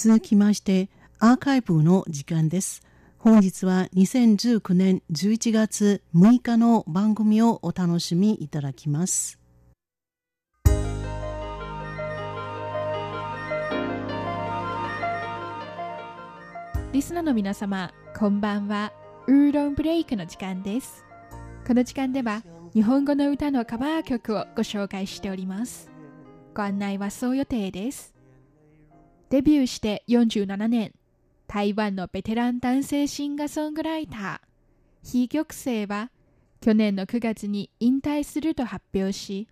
続きましてアーカイブの時間です。本日は2019年11月6日の番組をお楽しみいただきます。リスナーの皆様こんばんは。ウーロンブレイクの時間です。この時間では日本語の歌のカバー曲をご紹介しております。ご案内はそう予定です。デビューして47年、台湾のベテラン男性シンガーソングライター、非玉星は去年の9月に引退すると発表し、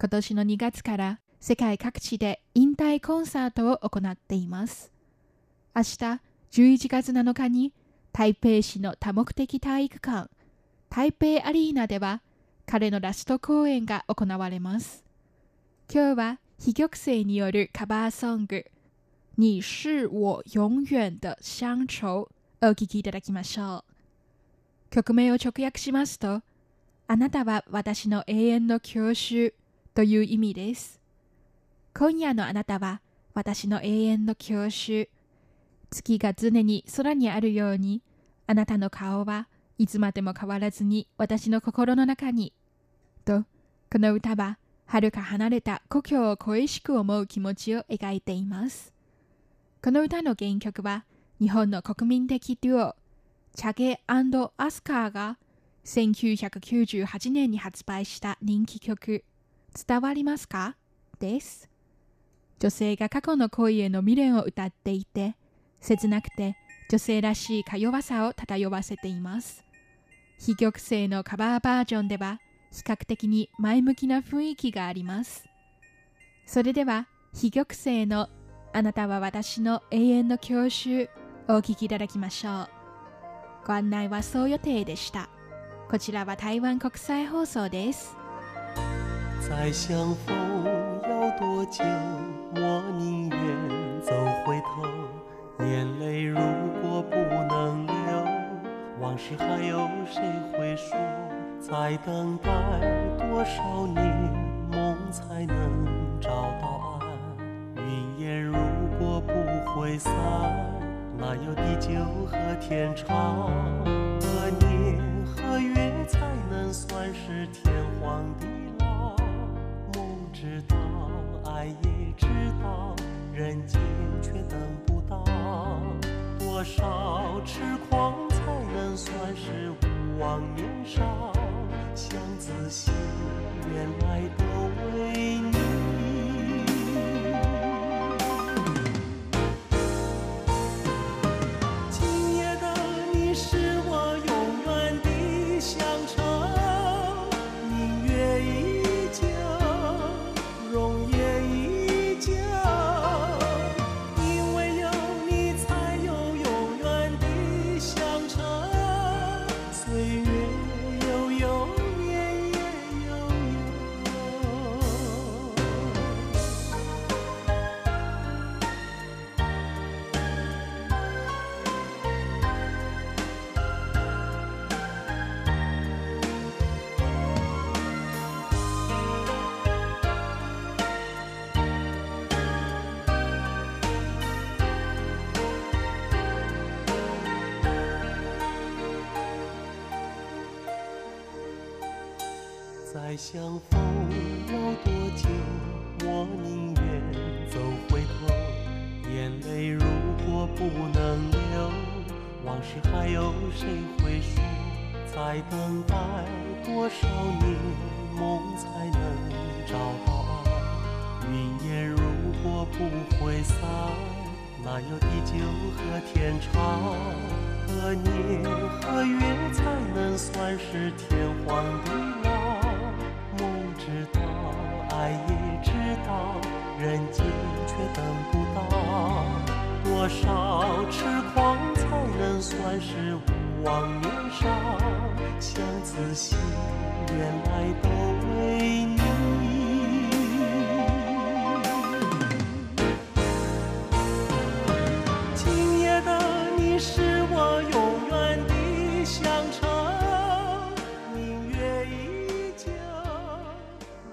今年の2月から世界各地で引退コンサートを行っています。明日11月7日に台北市の多目的体育館、台北アリーナでは彼のラスト公演が行われます。今日は非玉星によるカバーソング、你是我永遠的鄉愁お聴きいただきましょう。曲名を直訳しますと、あなたは私の永遠の教習という意味です。今夜のあなたは私の永遠の教習。月が常に空にあるように、あなたの顔はいつまでも変わらずに私の心の中に。と、この歌は、遥か離れた故郷を恋しく思う気持ちを描いています。この歌の原曲は日本の国民的デュオチャゲアスカーが1998年に発売した人気曲伝わりますか？です。女性が過去の恋への未練を歌っていて切なくて女性らしいか弱さを漂わせています。非玉星のカバーバージョンでは比較的に前向きな雰囲気があります。それでは非玉星のあなたは私の永遠の教習をお聞きいただきましょう。ご案内はそう予定でした。こちらは台湾国際放送です。再相逢要多久？我宁愿走回头。眼泪如果不能流，往事还有谁会说？再等待多少年，梦才能找到？会散，哪有地久和天长？何年何月才能算是天荒地老？梦知道，爱也知道，人间却等不到。多少痴狂才能算是无望年少？想仔细，原来都再相逢要多久？我宁愿走回头。眼泪如果不能流，往事还有谁会说？再等待多少年，梦才能找到岸？云烟如果不会散，哪有地久和天长？何年何月才能算是天荒地老？知道，爱也知道，人间却等不到。多少痴狂才能算是无望年少？相思心，原来都。